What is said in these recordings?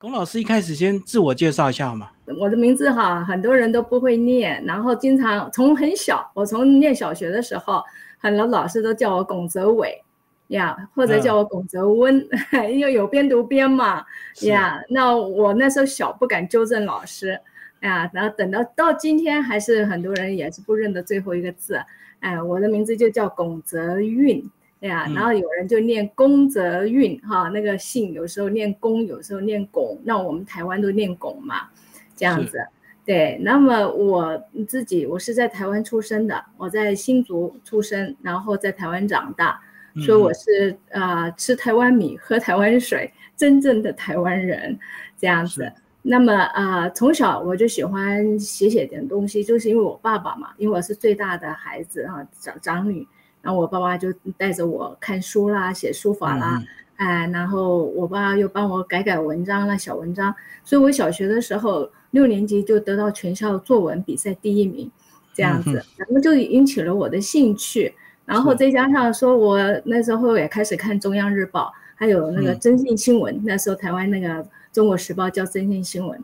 龚老师一开始先自我介绍一下好吗？我的名字哈，很多人都不会念，然后经常从很小，我从念小学的时候，很多老师都叫我龚泽伟呀，或者叫我龚泽温，因为有边读边嘛呀。那我那时候小不敢纠正老师呀，然后等到到今天，还是很多人也是不认得最后一个字。哎，我的名字就叫龚泽运。对呀，然后有人就念龚泽运哈，那个姓有时候念龚，有时候念拱，那我们台湾都念拱嘛，这样子。对，那么我自己我是在台湾出生的，我在新竹出生，然后在台湾长大，所以我是啊吃台湾米，喝台湾水，真正的台湾人这样子。那么啊从小我就喜欢写写点东西，就是因为我爸爸嘛，因为我是最大的孩子啊，长长女。然后我爸爸就带着我看书啦，写书法啦，哎，然后我爸又帮我改改文章啦，小文章。所以我小学的时候六年级就得到全校作文比赛第一名，这样子，然后就引起了我的兴趣。然后再加上说我那时候也开始看中央日报，还有那个征信新闻，那时候台湾那个中国时报叫征信新闻，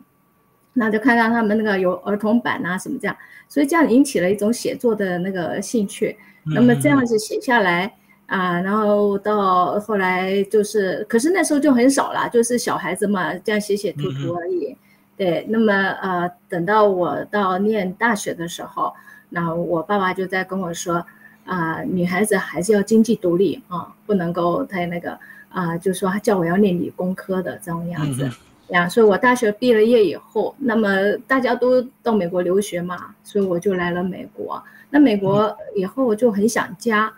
那就看到他们那个有儿童版啊什么这样，所以这样引起了一种写作的那个兴趣。那么这样子写下来啊，然后到后来就是，可是那时候就很少了，就是小孩子嘛，这样写写涂涂而已。对，那么呃，等到我到念大学的时候，那我爸爸就在跟我说，啊，女孩子还是要经济独立啊，不能够太那个啊，就说叫我要念理工科的这种样子。呀，所以我大学毕了业以后，那么大家都到美国留学嘛，所以我就来了美国。那美国以后我就很想家，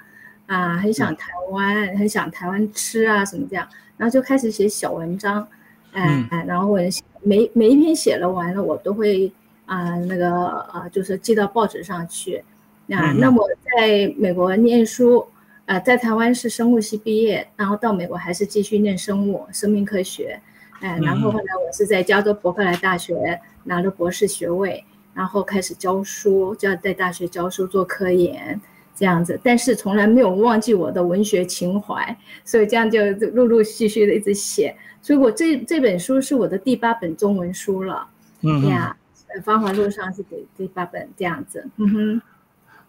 啊，很想台湾，很想台湾吃啊什么这样，然后就开始写小文章，哎哎，然后我每每一篇写了完了，我都会啊那个啊，就是寄到报纸上去。那那我在美国念书，呃，在台湾是生物系毕业，然后到美国还是继续念生物生命科学，哎，然后后来我是在加州伯克莱大学拿了博士学位。然后开始教书，就要在大学教书做科研这样子，但是从来没有忘记我的文学情怀，所以这样就陆陆续续的一直写。所以我这这本书是我的第八本中文书了，嗯呀，《芳华路上》是第第八本这样子。嗯哼，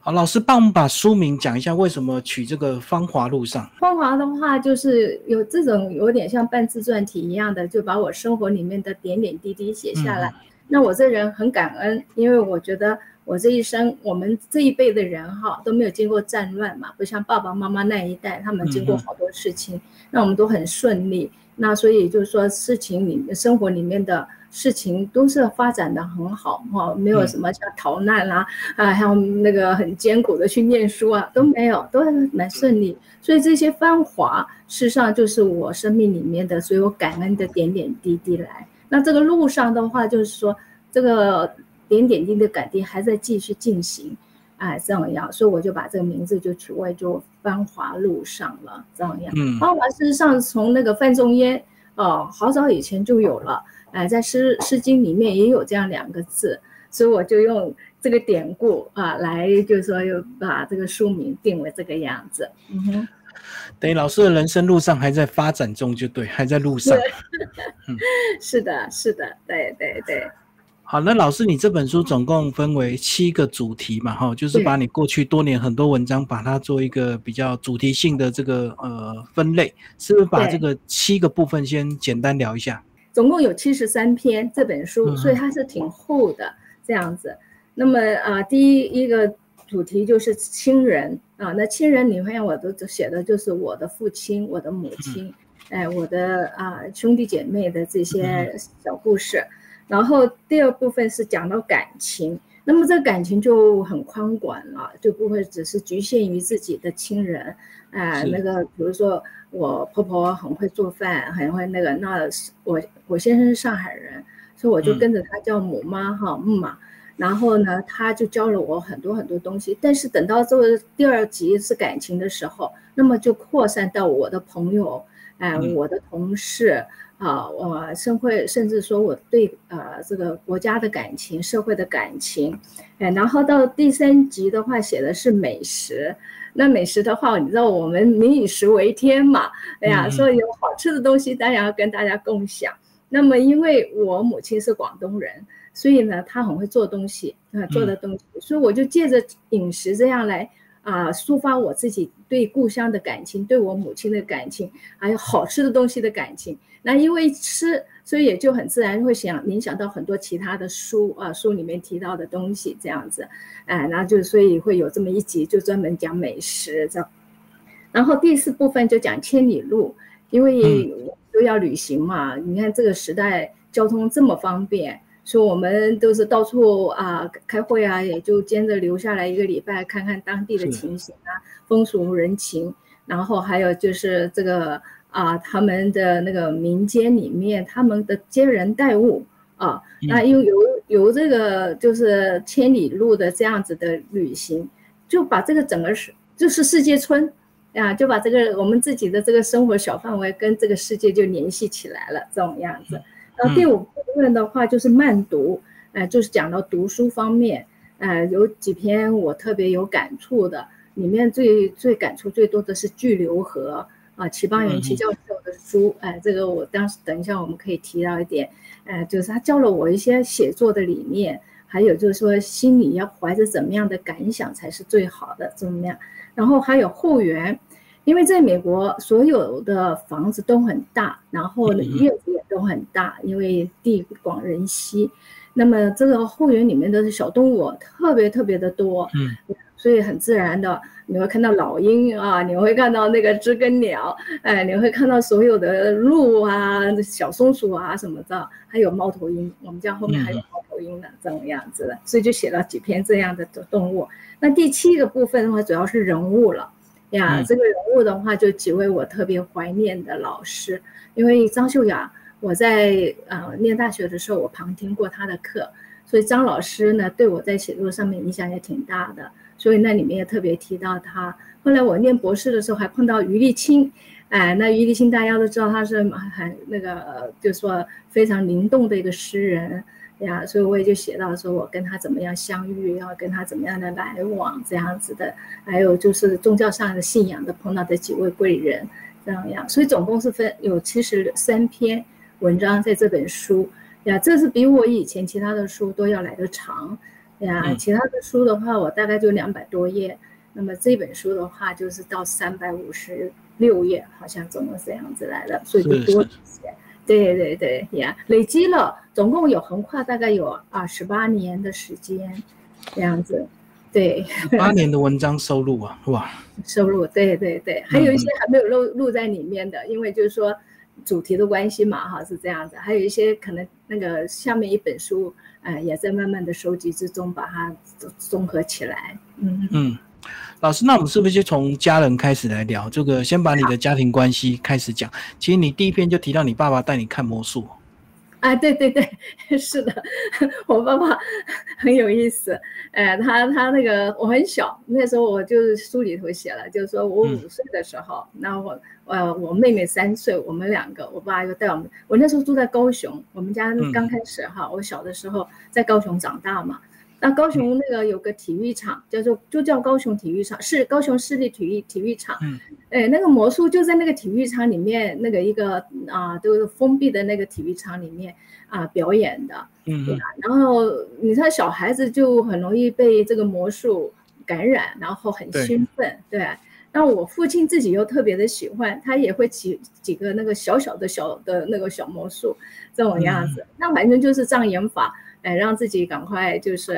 好，老师帮我们把书名讲一下，为什么取这个《芳华路上》？芳华的话，就是有这种有点像半自传体一样的，就把我生活里面的点点滴滴写下来。那我这人很感恩，因为我觉得我这一生，我们这一辈的人哈都没有经过战乱嘛，不像爸爸妈妈那一代，他们经过好多事情，那我们都很顺利。那所以就是说，事情里面生活里面的事情都是发展的很好哈，没有什么像逃难啦啊，还有那个很艰苦的去念书啊都没有，都蛮顺利。所以这些繁华，事实上就是我生命里面的所有感恩的点点滴滴来。那这个路上的话，就是说这个点点滴滴的感激还在继续进行，哎，这样样，所以我就把这个名字就取为就繁华路上了，这样样。嗯，繁华事实上从那个范仲淹哦，好早以前就有了，哎，在诗诗经里面也有这样两个字，所以我就用这个典故啊来，就是说又把这个书名定为这个样子。嗯哼。等于老师的人生路上还在发展中，就对，还在路上。是的，是的，对对对。好，那老师，你这本书总共分为七个主题嘛？哈，就是把你过去多年很多文章，把它做一个比较主题性的这个呃分类，是不是把这个七个部分先简单聊一下？总共有七十三篇这本书，所以它是挺厚的这样子。那么啊，第一一个。主题就是亲人啊，那亲人里面我都写的就是我的父亲、我的母亲，哎，我的啊兄弟姐妹的这些小故事。然后第二部分是讲到感情，那么这个感情就很宽广了，就不会只是局限于自己的亲人。哎，那个比如说我婆婆很会做饭，很会那个，那我我先生是上海人，所以我就跟着他叫母妈哈木妈。然后呢，他就教了我很多很多东西。但是等到这个第二集是感情的时候，那么就扩散到我的朋友，哎，我的同事啊，我甚会，甚至说我对呃这个国家的感情、社会的感情，哎，然后到第三集的话，写的是美食。那美食的话，你知道我们民以食为天嘛？哎呀，所以有好吃的东西当然要跟大家共享。那么因为我母亲是广东人，所以呢，她很会做东西啊，做的东西，所以我就借着饮食这样来啊，抒发我自己对故乡的感情，对我母亲的感情，还有好吃的东西的感情。那因为吃，所以也就很自然会想联想到很多其他的书啊，书里面提到的东西这样子，哎，然后就所以会有这么一集，就专门讲美食这样。然后第四部分就讲千里路，因为都要旅行嘛。你看这个时代交通这么方便，所以我们都是到处啊开会啊，也就兼着留下来一个礼拜，看看当地的情形啊，风俗人情。然后还有就是这个啊，他们的那个民间里面，他们的接人待物啊，那又有有这个就是千里路的这样子的旅行，就把这个整个是就是世界村。啊，就把这个我们自己的这个生活小范围跟这个世界就联系起来了，这种样子。然后第五部分的话就是慢读，呃，就是讲到读书方面，呃，有几篇我特别有感触的，里面最最感触最多的是《巨流河》啊，齐邦媛齐教授的书，哎，这个我当时等一下我们可以提到一点，呃，就是他教了我一些写作的理念，还有就是说心里要怀着怎么样的感想才是最好的，怎么样？然后还有后援，因为在美国所有的房子都很大，然后呢院子也都很大，因为地广人稀。那么这个后园里面的小动物特别特别的多，嗯，所以很自然的你会看到老鹰啊，你会看到那个知更鸟，哎，你会看到所有的鹿啊、小松鼠啊什么的，还有猫头鹰。我们家后面还有猫头鹰呢，这种样子的，所以就写了几篇这样的动物。那第七个部分的话，主要是人物了呀。这个人物的话，就几位我特别怀念的老师，因为张秀雅，我在呃念大学的时候，我旁听过他的课，所以张老师呢，对我在写作上面影响也挺大的。所以那里面也特别提到他。后来我念博士的时候，还碰到余立青，哎，那余立青大家都知道他是很那个，就说非常灵动的一个诗人。呀，所以我也就写到说，我跟他怎么样相遇，要跟他怎么样的来往这样子的，还有就是宗教上的信仰的碰到的几位贵人这样样，所以总共是分有七十三篇文章在这本书呀，这是比我以前其他的书都要来的长呀，其他的书的话我大概就两百多页，那么这本书的话就是到三百五十六页，好像总共这样子来的，所以就多一些。对对对呀，累积了，总共有横跨大概有二十八年的时间，这样子，对，八 年的文章收录啊，哇，收录，对对对，还有一些还没有录录在里面的，因为就是说主题的关系嘛，哈，是这样子，还有一些可能那个下面一本书，呃，也在慢慢的收集之中，把它综合起来，嗯嗯。老师，那我们是不是就从家人开始来聊？这个先把你的家庭关系开始讲。其实你第一篇就提到你爸爸带你看魔术。啊，对对对，是的，我爸爸很有意思。哎，他他那个我很小，那时候我就是书里头写了，就是说我五岁的时候，那我呃我妹妹三岁，我们两个，我爸又带我们。我那时候住在高雄，我们家刚开始哈，我小的时候在高雄长大嘛。那高雄那个有个体育场，叫做就叫高雄体育场，是高雄市立体育体育场。嗯，哎，那个魔术就在那个体育场里面，那个一个啊，都是封闭的那个体育场里面啊表演的。嗯嗯。然后你看小孩子就很容易被这个魔术感染，然后很兴奋。对。那我父亲自己又特别的喜欢，他也会几几个那个小小的小的那个小魔术这种样子。那反正就是障眼法。哎，让自己赶快就是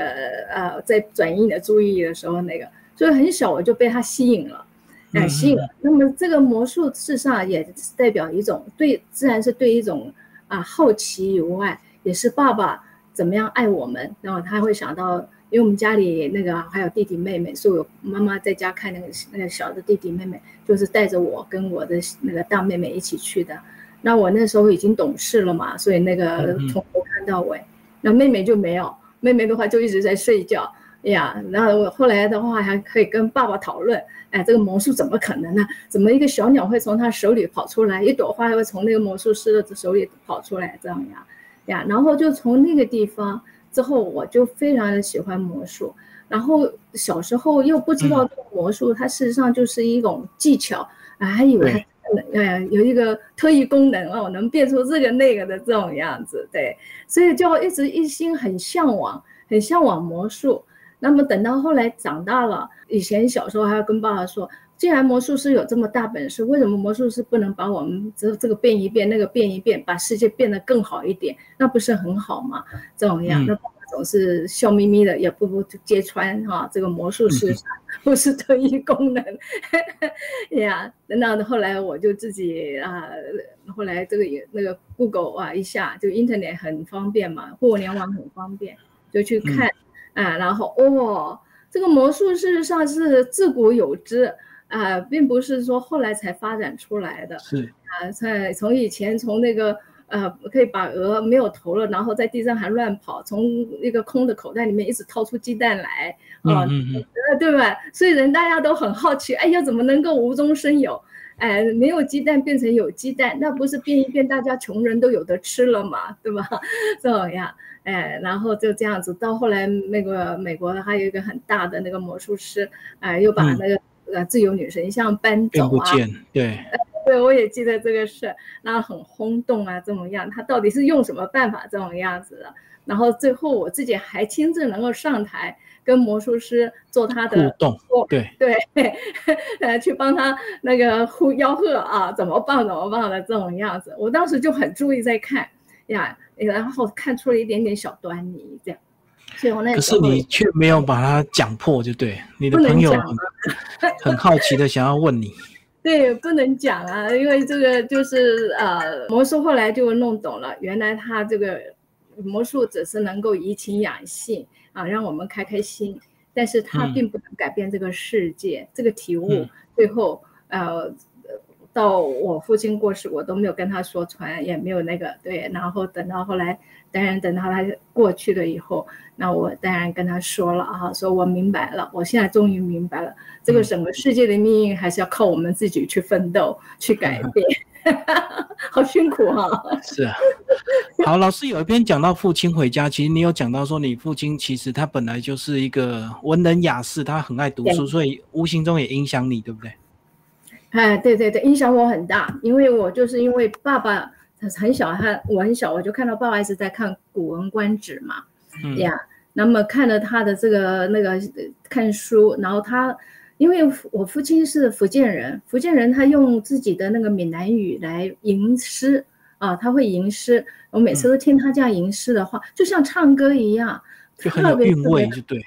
呃，在转移你的注意力的时候，那个，所以很小我就被他吸引了，哎，吸引了。那么这个魔术事实上也代表一种对，自然是对一种啊好奇以外，也是爸爸怎么样爱我们，然后他会想到，因为我们家里那个还有弟弟妹妹，所以我妈妈在家看那个那个小的弟弟妹妹，就是带着我跟我的那个大妹妹一起去的。那我那时候已经懂事了嘛，所以那个从头看到尾。那妹妹就没有，妹妹的话就一直在睡觉呀。然后我后来的话还可以跟爸爸讨论，哎，这个魔术怎么可能呢？怎么一个小鸟会从他手里跑出来？一朵花会从那个魔术师的手里跑出来？这样呀，呀。然后就从那个地方之后，我就非常的喜欢魔术。然后小时候又不知道这个魔术，它事实上就是一种技巧，还以为它呃有一个特异功能哦，能变出这个那个的这种样子，对，所以就一直一心很向往，很向往魔术。那么等到后来长大了，以前小时候还要跟爸爸说。既然魔术师有这么大本事，为什么魔术师不能把我们这这个变一变，那个变一变，把世界变得更好一点？那不是很好吗？这种样，那总是笑眯眯的，也不不揭穿哈，这个魔术师 不是特异功能 呀。那后来我就自己啊，后来这个也那个 Google 啊一下，就 Internet 很方便嘛，互联网很方便，就去看啊，然后哦，这个魔术事实上是自古有之。啊，并不是说后来才发展出来的，是啊，在从以前从那个呃，可以把鹅没有头了，然后在地上还乱跑，从一个空的口袋里面一直掏出鸡蛋来，啊，呃，对吧？所以人大家都很好奇，哎呀，怎么能够无中生有？哎，没有鸡蛋变成有鸡蛋，那不是变一变，大家穷人都有的吃了嘛，对吧？这样，哎，然后就这样子，到后来那个美国还有一个很大的那个魔术师，哎，又把那个。呃，自由女神像搬走啊？对，对，我也记得这个事，然后很轰动啊，怎么样？他到底是用什么办法这种样子的？然后最后我自己还亲自能够上台跟魔术师做他的互动，对对，呃，去帮他那个呼吆喝啊，怎么办怎么办的这种样子，我当时就很注意在看呀，然后看出了一点点小端倪这样。可是你却没有把它讲破，就对你的朋友很好奇的想要问你。对，不能讲啊，因为这个就是呃，魔术后来就弄懂了，原来他这个魔术只是能够怡情养性啊，让我们开开心，但是他并不能改变这个世界。这个体悟最后呃。到我父亲过世，我都没有跟他说传，也没有那个对。然后等到后来，当然等到他过去了以后，那我当然跟他说了啊，说我明白了，我现在终于明白了，这个整个世界的命运还是要靠我们自己去奋斗去改变，好辛苦哈。是啊，好，老师有一篇讲到父亲回家，其实你有讲到说你父亲其实他本来就是一个文人雅士，他很爱读书，所以无形中也影响你，对不对？哎，对对对，影响我很大，因为我就是因为爸爸很小，他我很小，我就看到爸爸一直在看《古文观止》嘛，呀，那么看了他的这个那个看书，然后他，因为我父亲是福建人，福建人他用自己的那个闽南语来吟诗啊，他会吟诗，我每次都听他这样吟诗的话，就像唱歌一样，就很有韵味，就对，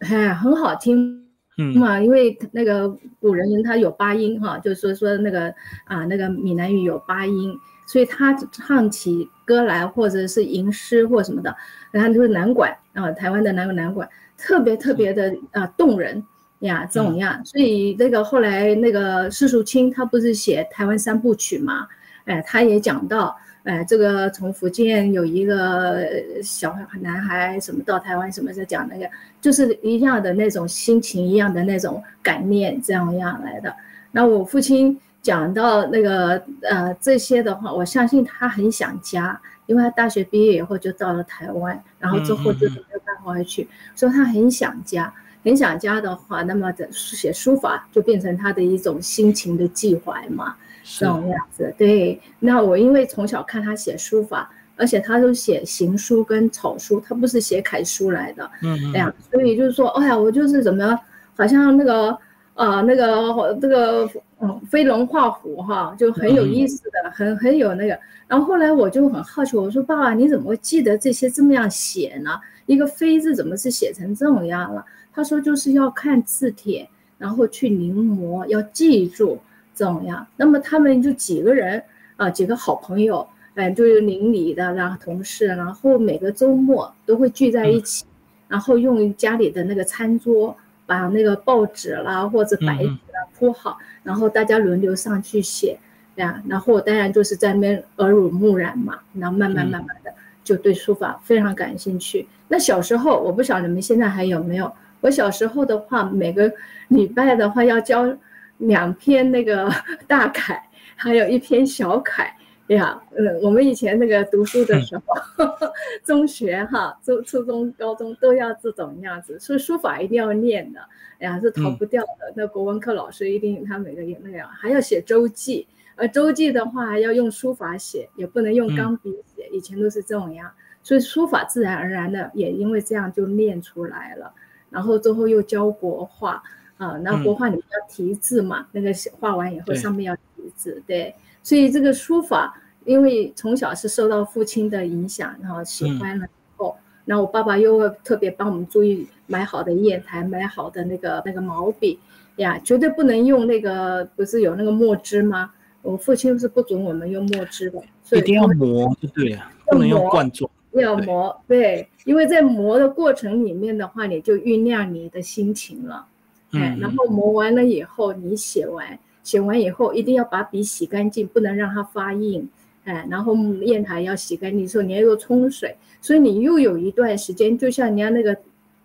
哎，很好听。嗯。嘛，因为那个古人他有八音哈，就是说说那个啊，那个闽南语有八音，所以他唱起歌来或者是吟诗或什么的，然后就是南管啊，台湾的南南管特别特别的啊动人呀，这种样。所以那个后来那个施淑清他不是写台湾三部曲嘛，哎，他也讲到。哎，这个从福建有一个小男孩，什么到台湾，什么在讲那个，就是一样的那种心情，一样的那种感念，这样样来的。那我父亲讲到那个呃这些的话，我相信他很想家，因为他大学毕业以后就到了台湾，然后之后就没有办法回去，所以他很想家，很想家的话，那么的写书法就变成他的一种心情的寄怀嘛。这种样子，对。那我因为从小看他写书法，而且他都写行书跟草书，他不是写楷书来的。嗯嗯。哎呀，所以就是说，哎呀，我就是怎么，好像那个，呃，那个这个，嗯，飞龙画虎哈，就很有意思的，很很有那个。然后后来我就很好奇，我说爸爸，你怎么会记得这些这么样写呢？一个飞字怎么是写成这种样了？他说就是要看字帖，然后去临摹，要记住。这种样，那么他们就几个人啊，几个好朋友，哎，就是邻里的，然后同事，然后每个周末都会聚在一起，然后用家里的那个餐桌，把那个报纸啦或者白纸啦铺好，然后大家轮流上去写呀，然后我当然就是在那边耳濡目染嘛，然后慢慢慢慢的就对书法非常感兴趣。那小时候我不晓得你们现在还有没有，我小时候的话，每个礼拜的话要教。两篇那个 大楷，还有一篇小楷呀。嗯，我们以前那个读书的时候，中学哈，初初中、高中都要这种样子，所以书法一定要念的，哎呀，是逃不掉的。那国文课老师一定他每个也那样，还要写周记而周记的话要用书法写，也不能用钢笔写，以前都是这种样，所以书法自然而然的也因为这样就练出来了。然后最后又教国画啊，那国画你要题字嘛，那个画完以后上面要题字，对，所以这个书法，因为从小是受到父亲的影响，然后喜欢了以后，然后我爸爸又会特别帮我们注意买好的砚台，买好的那个那个毛笔。呀，绝对不能用那个，不是有那个墨汁吗？我父亲是不准我们用墨汁的，所以一定要磨，就对了，不能用罐装。要磨，对，因为在磨的过程里面的话，你就酝酿你的心情了，哎，然后磨完了以后，你写完，写完以后一定要把笔洗干净，不能让它发硬，哎，然后砚台要洗干净之后，你要又冲水，所以你又有一段时间，就像人家那个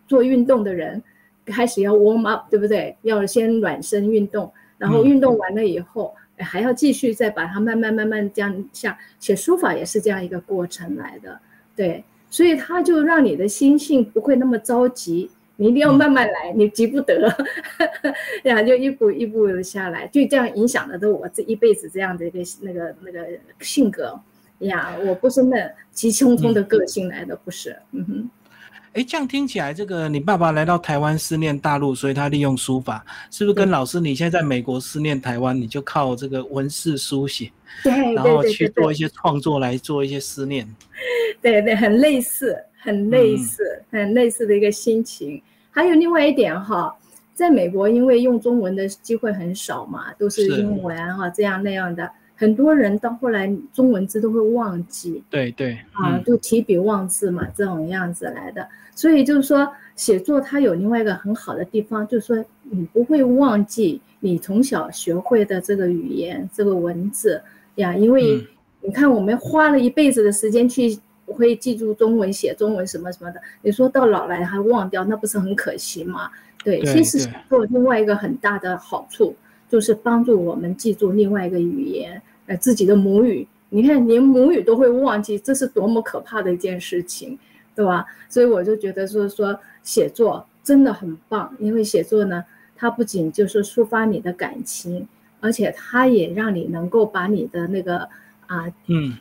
做运动的人。开始要 warm up，对不对？要先暖身运动，然后运动完了以后，还要继续再把它慢慢慢慢这样下写书法也是这样一个过程来的，对，所以它就让你的心性不会那么着急，你一定要慢慢来，你急不得，呀，就一步一步下来，就这样影响了都我这一辈子这样的一个那个那个性格呀，我不是那急匆匆的个性来的，不是，嗯哼。哎，这样听起来，这个你爸爸来到台湾思念大陆，所以他利用书法，是不是跟老师你现在在美国思念台湾，你就靠这个文字书写，对，然后去做一些创作来做一些思念，对对，很类似，很类似，很类似的一个心情。还有另外一点哈，在美国因为用中文的机会很少嘛，都是英文哈，这样那样的。很多人到后来中文字都会忘记，对对啊，就提笔忘字嘛，这种样子来的。所以就是说，写作它有另外一个很好的地方，就是说你不会忘记你从小学会的这个语言、这个文字呀。因为你看，我们花了一辈子的时间去会记住中文、写中文什么什么的，你说到老来还忘掉，那不是很可惜吗？对，其实写作另外一个很大的好处。就是帮助我们记住另外一个语言，呃，自己的母语。你看，连母语都会忘记，这是多么可怕的一件事情，对吧？所以我就觉得就是说写作真的很棒，因为写作呢，它不仅就是抒发你的感情，而且它也让你能够把你的那个啊，嗯，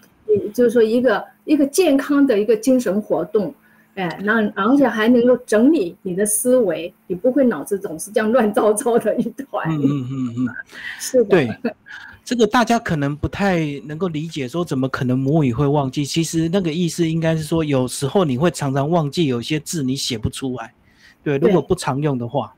就是说一个一个健康的一个精神活动。哎，那而且还能够整理你的思维，你不会脑子总是这样乱糟糟的一团。嗯嗯嗯嗯，是的。对，这个大家可能不太能够理解，说怎么可能母语会忘记？其实那个意思应该是说，有时候你会常常忘记有些字你写不出来。对，如果不常用的话。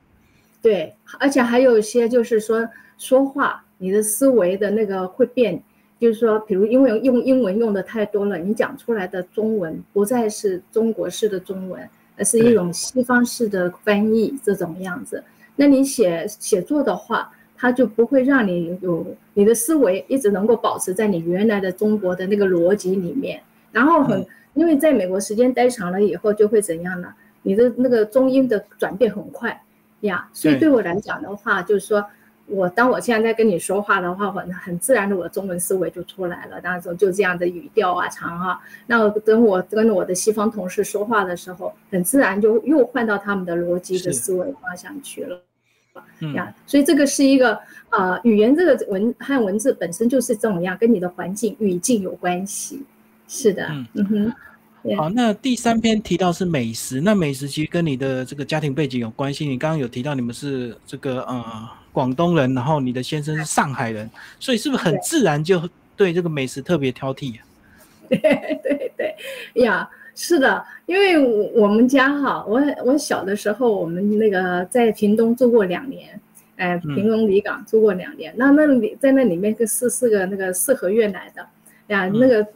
对，而且还有一些就是说说话，你的思维的那个会变。就是说，比如因为用英文用的太多了，你讲出来的中文不再是中国式的中文，而是一种西方式的翻译这种样子。那你写写作的话，它就不会让你有你的思维一直能够保持在你原来的中国的那个逻辑里面。然后很，因为在美国时间待长了以后，就会怎样呢？你的那个中英的转变很快呀。所以对我来讲的话，就是说。我当我现在在跟你说话的话，很很自然的，我的中文思维就出来了。当时就这样的语调啊，长啊。那等我跟我的西方同事说话的时候，很自然就又换到他们的逻辑的思维方向去了。呀，所以这个是一个啊，语言这个文和文字本身就是这种样，跟你的环境语境有关系。是的，嗯哼。好，那第三篇提到是美食，那美食其实跟你的这个家庭背景有关系。你刚刚有提到你们是这个呃。广东人，然后你的先生是上海人，所以是不是很自然就对这个美食特别挑剔啊？对 对对，呀，是的，因为我们家哈，我我小的时候，我们那个在屏东住过两年，哎，屏东离港住过两年，那那里在那里面是四个那个四合院来的呀，那个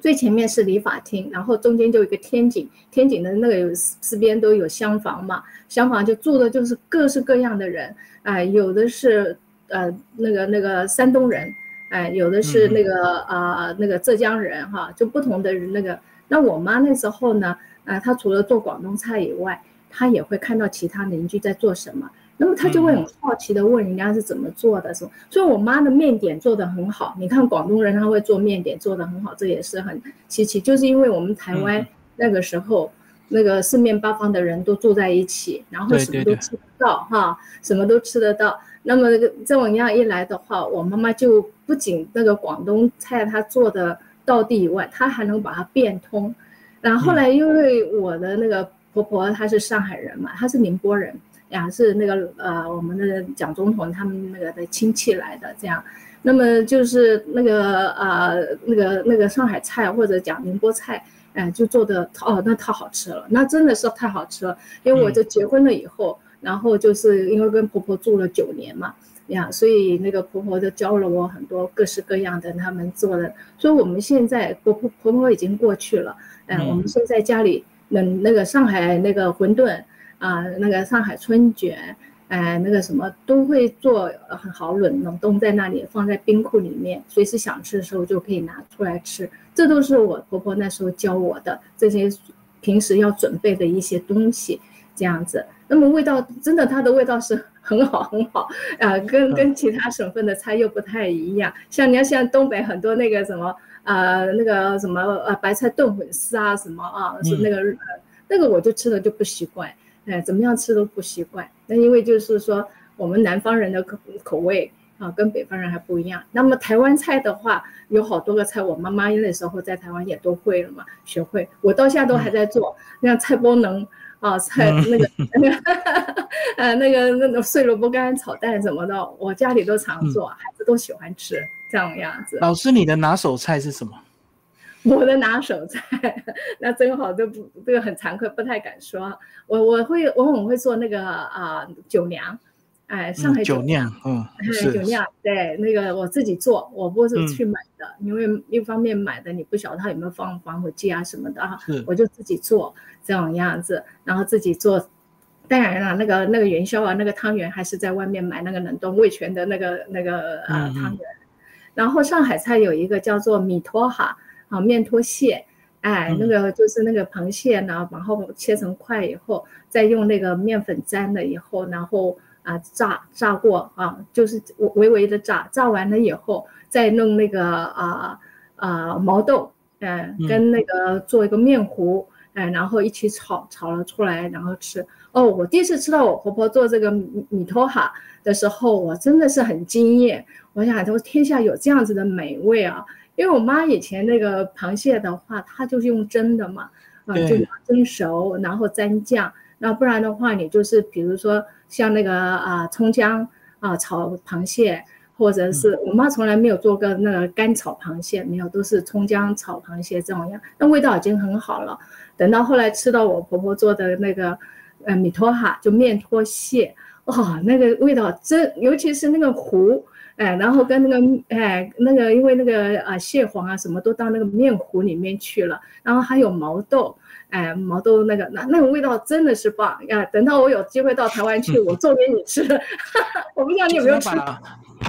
最前面是理发厅，然后中间就一个天井，天井的那个有四边都有厢房嘛，厢房就住的就是各式各样的人。哎，有的是呃那个那个山东人，哎，有的是那个啊那个浙江人哈，就不同的那个。那我妈那时候呢，啊，她除了做广东菜以外，她也会看到其他邻居在做什么，那么他就会很好奇的问人家是怎么做的，是么。所以我妈的面点做的很好，你看广东人他会做面点做的很好，这也是很稀奇，就是因为我们台湾那个时候。那个四面八方的人都住在一起，然后什么都吃得到哈，什么都吃得到。那么这种样一来的话，我妈妈就不仅那个广东菜她做的到地以外，她还能把它变通。然后后来因为我的那个婆婆她是上海人嘛，她是宁波人呀，是那个呃我们的蒋总统他们那个的亲戚来的这样。那么就是那个呃那个那个上海菜或者讲宁波菜。哎，就做的哦，那太好吃了，那真的是太好吃了。因为我就结婚了以后，然后就是因为跟婆婆住了九年嘛，呀，所以那个婆婆就教了我很多各式各样的他们做的。所以我们现在婆婆婆婆已经过去了，哎，我们现在家里那那个上海那个馄饨啊，那个上海春卷。哎，那个什么都会做很好冷冷冻在那里，放在冰库里面，随时想吃的时候就可以拿出来吃。这都是我婆婆那时候教我的这些平时要准备的一些东西，这样子。那么味道真的，它的味道是很好很好啊，跟跟其他省份的菜又不太一样。像你要像东北很多那个什么啊，那个什么呃白菜炖粉丝啊什么啊，是那个那个我就吃的就不习惯。哎，怎么样吃都不习惯。那因为就是说，我们南方人的口口味啊，跟北方人还不一样。那么台湾菜的话，有好多个菜，我妈妈那时候在台湾也都会了嘛，学会。我到现在都还在做，像菜包能啊，菜那个 那个呃那个那种碎萝卜干炒蛋什么的，我家里都常做，孩子都喜欢吃这样样子。老师，你的拿手菜是什么？我的拿手菜，那真好，都不这个很惭愧，不太敢说。我我会我很会做那个啊酒酿，哎，上海酒酿，嗯，酒酿，对，那个我自己做，我不是去买的，因为一方面买的你不晓得它有没有放防腐剂啊什么的啊，我就自己做这种样子，然后自己做。当然了，那个那个元宵啊，那个汤圆还是在外面买那个冷冻味全的那个那个啊汤圆。然后上海菜有一个叫做米托哈。啊，面拖蟹，哎，那个就是那个螃蟹呢，然后切成块以后，再用那个面粉沾了以后，然后啊炸炸过啊，就是微微的炸，炸完了以后再弄那个啊啊毛豆，嗯，跟那个做一个面糊，哎，然后一起炒，炒了出来，然后吃。哦，我第一次吃到我婆婆做这个米米托哈的时候，我真的是很惊艳。我想说，天下有这样子的美味啊！因为我妈以前那个螃蟹的话，她就是用蒸的嘛，啊，就蒸熟，然后蘸酱，那不然的话，你就是比如说像那个啊葱姜啊炒螃蟹，或者是我妈从来没有做过那个干炒螃蟹，没有，都是葱姜炒螃蟹这种样，那味道已经很好了。等到后来吃到我婆婆做的那个呃米托哈，就面拖蟹，哇，那个味道真，尤其是那个糊。哎，然后跟那个哎那个，因为那个啊蟹黄啊什么都到那个面糊里面去了，然后还有毛豆，哎毛豆那个那那个味道真的是棒呀！等到我有机会到台湾去，我做给你吃。我不知道你有没有吃。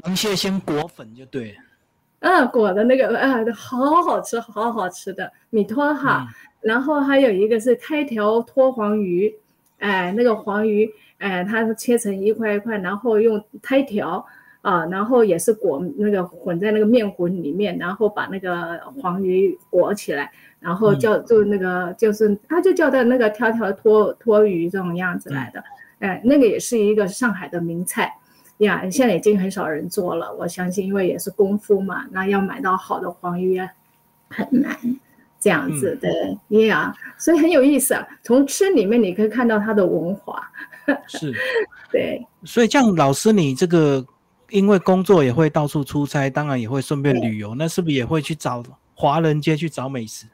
螃蟹先裹粉就对。嗯，裹的那个啊，好好吃，好好吃的米托哈。然后还有一个是开条拖黄鱼，哎那个黄鱼哎它切成一块一块，然后用胎条。啊，然后也是裹那个混在那个面糊里面，然后把那个黄鱼裹起来，然后叫就那个就是他就叫的那个条条拖拖鱼这种样子来的，哎，那个也是一个上海的名菜呀，现在已经很少人做了，我相信因为也是功夫嘛，那要买到好的黄鱼很难，这样子的呀，所以很有意思啊，从吃里面你可以看到它的文化，是，对，所以像老师你这个。因为工作也会到处出差，当然也会顺便旅游。那是不是也会去找华人街去找美食？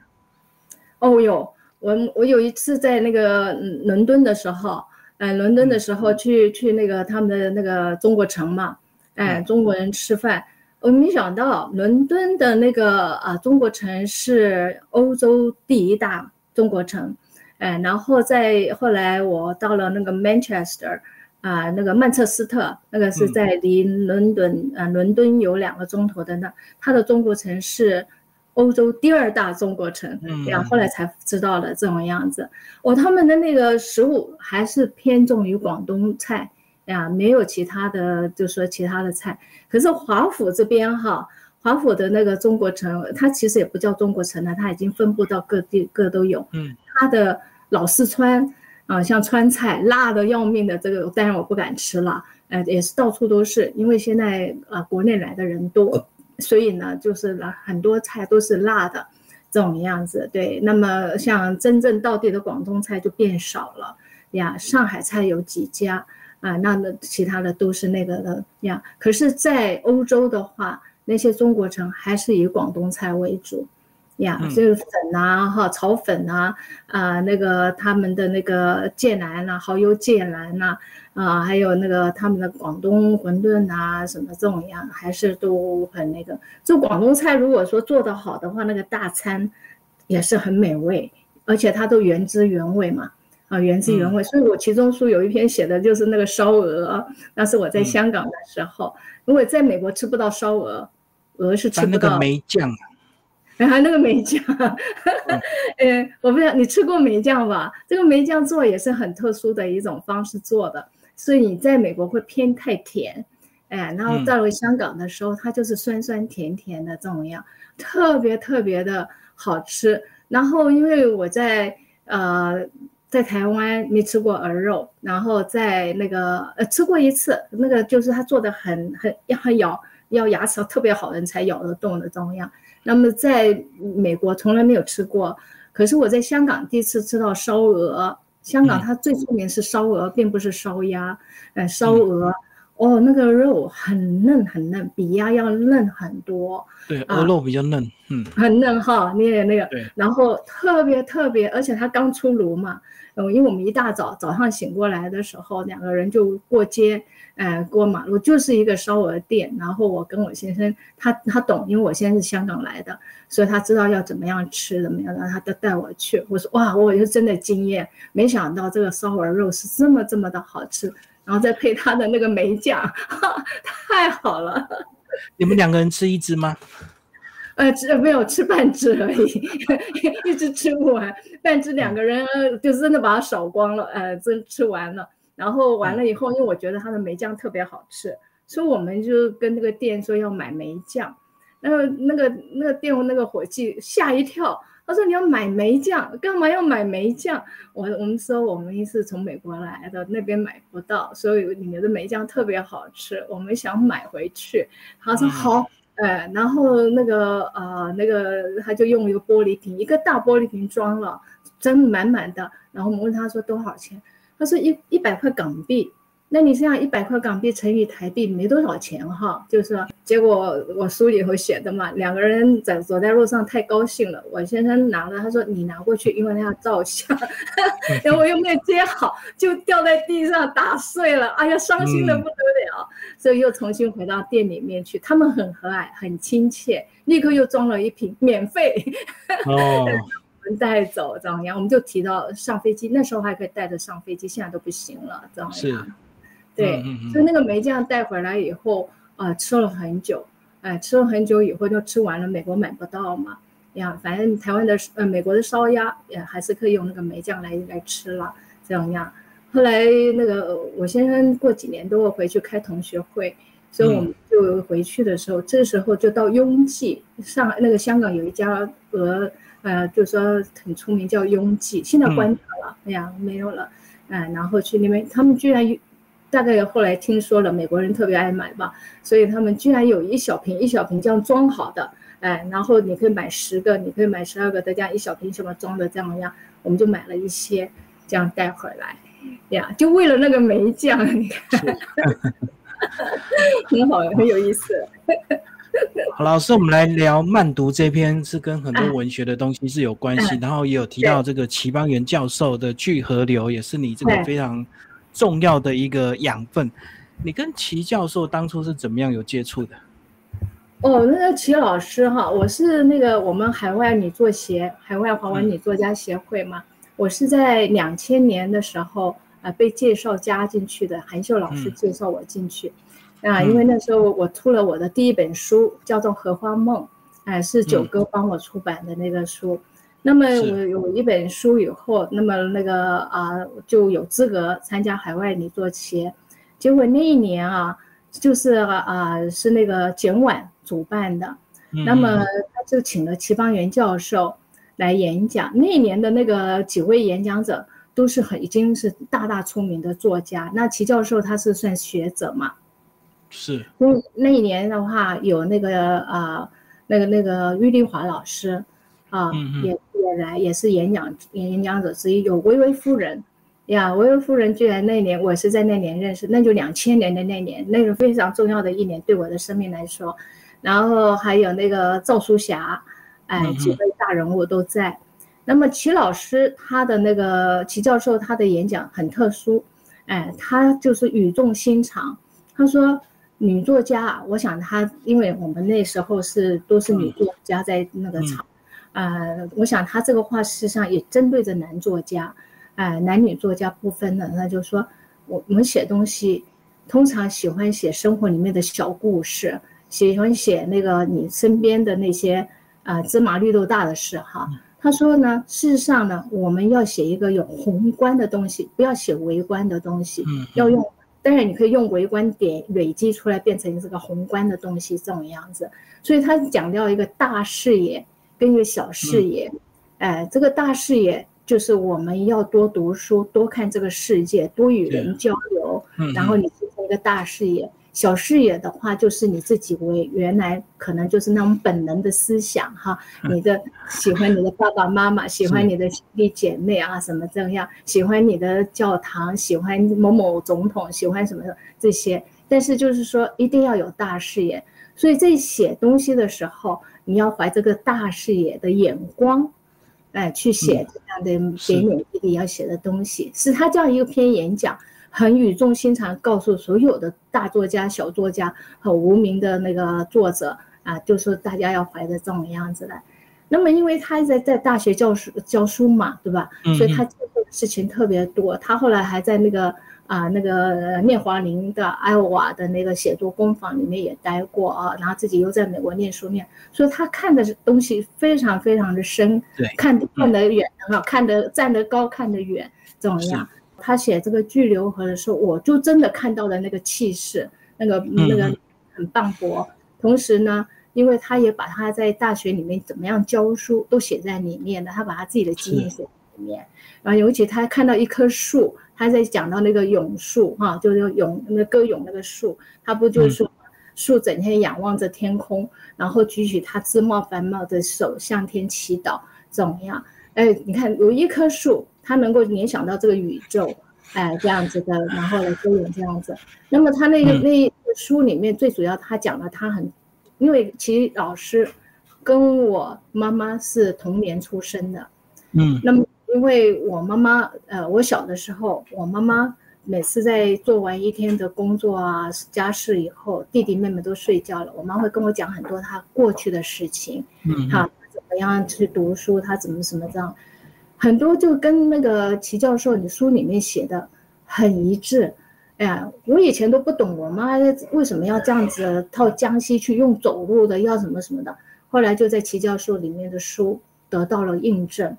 哦哟，我我有一次在那个伦敦的时候，哎，伦敦的时候去去那个他们的那个中国城嘛，哎，中国人吃饭。我没想到伦敦的那个啊中国城是欧洲第一大中国城，哎，然后在后来我到了那个 Manchester。啊，那个曼彻斯特，那个是在离伦敦，呃，伦敦有两个钟头的那，它的中国城是欧洲第二大中国城，然后后来才知道了这种样子。哦，他们的那个食物还是偏重于广东菜呀，没有其他的，就说其他的菜。可是华府这边哈，华府的那个中国城，它其实也不叫中国城了，它已经分布到各地各都有。嗯，它的老四川啊，像川菜辣的要命的这个，当然我不敢吃了。呃，也是到处都是，因为现在呃国内来的人多，所以呢，就是很多菜都是辣的这种样子。对，那么像真正到地的广东菜就变少了呀。上海菜有几家啊，那那其他的都是那个的呀。可是，在欧洲的话，那些中国城还是以广东菜为主。呀，就是粉呐，哈，炒粉呐，啊，那个他们的那个芥兰呐，蚝油芥兰呐，啊，还有那个他们的广东馄饨呐，什么这种样，还是都很那个。做广东菜，如果说做得好的话，那个大餐也是很美味，而且它都原汁原味嘛，啊，原汁原味。所以我其中书有一篇写的就是那个烧鹅，那是我在香港的时候，如果在美国吃不到烧鹅，鹅是吃不到。那个梅酱。然后那个梅酱，呃，我不知道你吃过梅酱吧？这个梅酱做也是很特殊的一种方式做的，所以你在美国会偏太甜，哎，然后到了香港的时候，它就是酸酸甜甜的这种样，特别特别的好吃。然后因为我在呃在台湾没吃过鹅肉，然后在那个呃吃过一次，那个就是他做的很很要很咬，要牙齿特别好的人才咬得动的这种样。那么在美国从来没有吃过，可是我在香港第一次吃到烧鹅。香港它最出名是烧鹅，并不是烧鸭。呃，烧鹅，哦，那个肉很嫩很嫩，比鸭要嫩很多。对，鹅肉比较嫩，嗯，很嫩哈，那个那个，然后特别特别，而且它刚出炉嘛。嗯，因为我们一大早早上醒过来的时候，两个人就过街。呃，过马路就是一个烧鹅店，然后我跟我先生，他他懂，因为我现在是香港来的，所以他知道要怎么样吃，怎么样，然后他带带我去。我说哇，我就真的惊艳，没想到这个烧鹅肉是这么这么的好吃，然后再配他的那个梅酱，太好了。你们两个人吃一只吗？呃，吃没有吃半只而已，一只吃不完，半只两个人就真的把它扫光了，呃，真吃完了。然后完了以后，因为我觉得它的梅酱特别好吃，所以我们就跟那个店说要买梅酱。那个那个那个店那个伙计吓一跳，他说你要买梅酱，干嘛要买梅酱？我我们说我们是从美国来的，那边买不到，所以里面的梅酱特别好吃，我们想买回去。他说好，哎，然后那个呃那个他就用一个玻璃瓶，一个大玻璃瓶装了，真满满的。然后我们问他说多少钱？他说一一百块港币，那你这样一百块港币乘以台币没多少钱哈，就是说，结果我书里头写的嘛，两个人在走在路上太高兴了，我先生拿了，他说你拿过去，因为他要照相，然后我又没有接好，就掉在地上打碎了，哎呀，伤心的不得了，所以又重新回到店里面去，他们很和蔼，很亲切，立刻又装了一瓶免费。哦。带走怎么样，我们就提到上飞机，那时候还可以带着上飞机，现在都不行了，怎么样。是。对，所以那个梅酱带回来以后，啊，吃了很久，哎，吃了很久以后就吃完了，美国买不到嘛，呀，反正台湾的呃，美国的烧鸭也还是可以用那个梅酱来来吃了，怎样样。后来那个我先生过几年都会回去开同学会，所以我们就回去的时候，这时候就到拥挤，上那个香港有一家鹅。呃，就说很出名，叫拥挤，现在关掉了，哎呀，没有了，哎，然后去那边，他们居然大概后来听说了，美国人特别爱买吧，所以他们居然有一小瓶一小瓶这样装好的，哎，然后你可以买十个，你可以买十二个的这样一小瓶什么装的这样样，我们就买了一些，这样带回来，呀，就为了那个梅酱，你看，很好，很有意思。好，老师，我们来聊慢读这篇，是跟很多文学的东西是有关系，然后也有提到这个齐邦媛教授的聚合流，也是你这个非常重要的一个养分。你跟齐教授当初是怎么样有接触的？哦，那个齐老师哈，我是那个我们海外女作协、海外华文女作家协会嘛，我是在两千年的时候啊被介绍加进去的，韩秀老师介绍我进去。啊，因为那时候我出了我的第一本书，叫做《荷花梦》，哎，是九哥帮我出版的那个书。那么我有一本书以后，那么那个啊就有资格参加海外女作协。结果那一年啊，就是啊是那个简婉主办的，那么他就请了齐邦媛教授，来演讲。那一年的那个几位演讲者都是很已经是大大出名的作家。那齐教授他是算学者嘛？是。那，那一年的话有那个啊，那个那个郁丽华老师啊，也也来也是演讲演讲者之一。有薇薇夫人呀，薇薇夫人居然那年我是在那年认识，那就两千年的那年，那个非常重要的一年，对我的生命来说。然后还有那个赵淑霞，哎，几位大人物都在。那么齐老师他的那个齐教授他的演讲很特殊，哎，他就是语重心长。他说女作家，我想她因为我们那时候是都是女作家在那个场，呃，我想她这个话事实上也针对着男作家，哎，男女作家不分的。那就是说我我们写东西通常喜欢写生活里面的小故事。喜欢写那个你身边的那些啊芝麻绿豆大的事哈。他说呢，事实上呢，我们要写一个有宏观的东西，不要写微观的东西。嗯，要用，当然你可以用微观点累积出来，变成这个宏观的东西这种样子。所以他讲到一个大视野跟一个小视野。哎，这个大视野就是我们要多读书，多看这个世界，多与人交流，然后你形成一个大视野。小视野的话，就是你自己为原来可能就是那种本能的思想哈，你的喜欢你的爸爸妈妈，喜欢你的兄弟姐妹啊，什么这样，喜欢你的教堂，喜欢某某总统，喜欢什么的这些。但是就是说，一定要有大视野。所以在写东西的时候，你要怀这个大视野的眼光，哎，去写这样的点点滴滴要写的东西。是他这样一个篇演讲。很语重心长告诉所有的大作家、小作家和无名的那个作者啊，就是大家要怀着这种样子来。那么，因为他在在大学教书教书嘛，对吧？所以他做的事情特别多。他后来还在那个啊那个聂华林的艾奥瓦的那个写作工坊里面也待过啊，然后自己又在美国念书念，所以他看的东西非常非常的深，对，看看得远啊，看得站得高看得远，怎么样？他写这个巨流河的时候，我就真的看到了那个气势，那个那个很磅礴。同时呢，因为他也把他在大学里面怎么样教书都写在里面的，他把他自己的经验写在里面。然后尤其他看到一棵树，他在讲到那个榕树哈，就是咏那歌咏那个树，他不就是说树整天仰望着天空，然后举起他枝茂繁茂的手向天祈祷，怎么样？哎，你看有一棵树。他能够联想到这个宇宙，哎，这样子的，然后来勾引这样子。那么他那个那书里面最主要，他讲了他很，因为其实老师跟我妈妈是同年出生的，嗯，那么因为我妈妈，呃，我小的时候，我妈妈每次在做完一天的工作啊家事以后，弟弟妹妹都睡觉了，我妈会跟我讲很多她过去的事情，嗯，她怎么样去读书，她怎么什么这样。很多就跟那个齐教授你书里面写的很一致，哎呀，我以前都不懂我妈为什么要这样子到江西去用走路的，要什么什么的。后来就在齐教授里面的书得到了印证，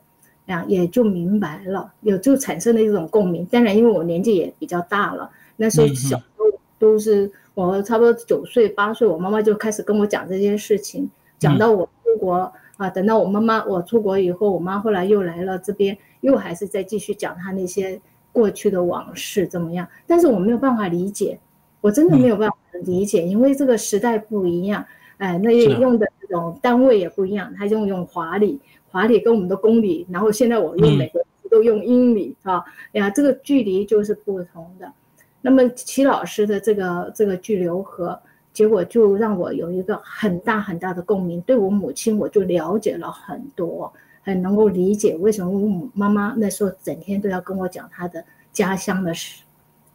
呀，也就明白了，也就产生了一种共鸣。当然，因为我年纪也比较大了，那时候小时候都是我差不多九岁八岁，我妈妈就开始跟我讲这些事情，讲到我出国。啊，等到我妈妈我出国以后，我妈后来又来了这边，又还是在继续讲她那些过去的往事怎么样？但是我没有办法理解，我真的没有办法理解，因为这个时代不一样，哎，那用的这种单位也不一样，他用用华里，华里跟我们的公里，然后现在我用每个都用英里啊，哎呀，这个距离就是不同的。那么齐老师的这个这个巨流河。结果就让我有一个很大很大的共鸣，对我母亲我就了解了很多，很能够理解为什么我母妈妈那时候整天都要跟我讲她的家乡的事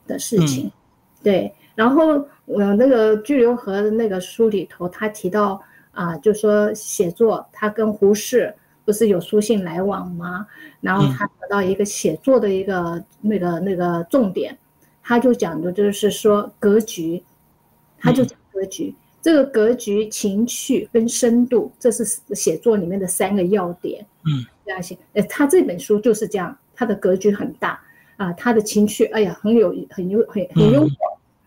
的事情。对，然后我那个巨流河的那个书里头，他提到啊，就说写作，他跟胡适不是有书信来往吗？然后他得到一个写作的一个那个那个重点，他就讲的就是说格局，他就。格局，这个格局、情趣跟深度，这是写作里面的三个要点。嗯，这样写。呃，他这本书就是这样，他的格局很大啊，他的情趣，哎呀，很有、很有、很很幽默。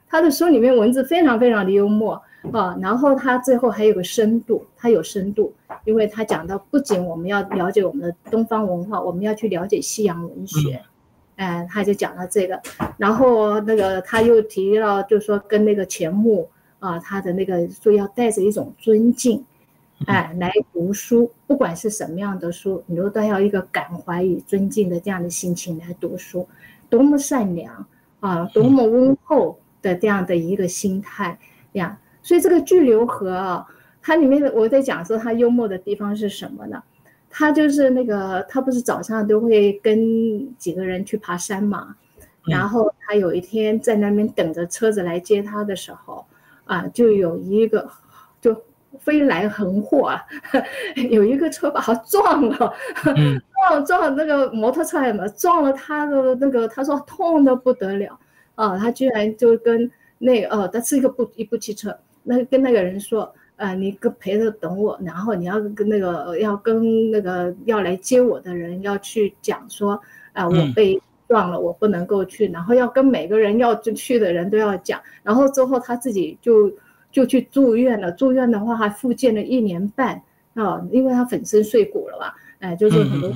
他的书里面文字非常非常的幽默啊，然后他最后还有个深度，他有深度，因为他讲到不仅我们要了解我们的东方文化，我们要去了解西洋文学，哎，他就讲到这个，然后那个他又提到，就是说跟那个钱穆啊，他的那个说要带着一种尊敬，哎，来读书，不管是什么样的书，你都带要一个感怀与尊敬的这样的心情来读书，多么善良啊，多么温厚的这样的一个心态呀。所以这个巨流河啊，它里面的我在讲说它幽默的地方是什么呢？他就是那个他不是早上都会跟几个人去爬山嘛，然后他有一天在那边等着车子来接他的时候，啊，就有一个就飞来横祸啊，有一个车把他撞了，撞撞那个摩托车嘛，撞了他的那个，他说痛的不得了啊，他居然就跟那个哦，他是一个部一部汽车。那跟那个人说，呃，你跟陪着等我，然后你要跟那个要跟那个要来接我的人要去讲说，啊，我被撞了，我不能够去，然后要跟每个人要去的人都要讲，然后之后他自己就就去住院了，住院的话还复健了一年半啊，因为他粉身碎骨了吧，哎，就是很多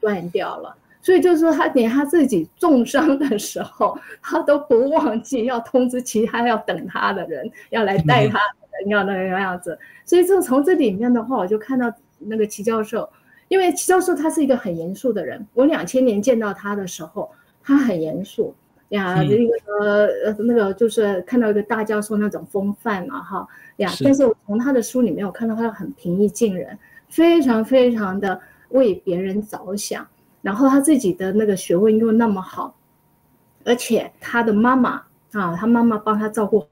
断掉了。所以就是说，他连他自己重伤的时候，他都不忘记要通知其他要等他的人，要来带他的人，要那个样子。所以就从这里面的话，我就看到那个齐教授，因为齐教授他是一个很严肃的人。我两千年见到他的时候，他很严肃呀，那个呃那个就是看到一个大教授那种风范嘛哈呀。但是我从他的书里面，我看到他很平易近人，非常非常的为别人着想。然后他自己的那个学问又那么好，而且他的妈妈啊，他妈妈帮他照顾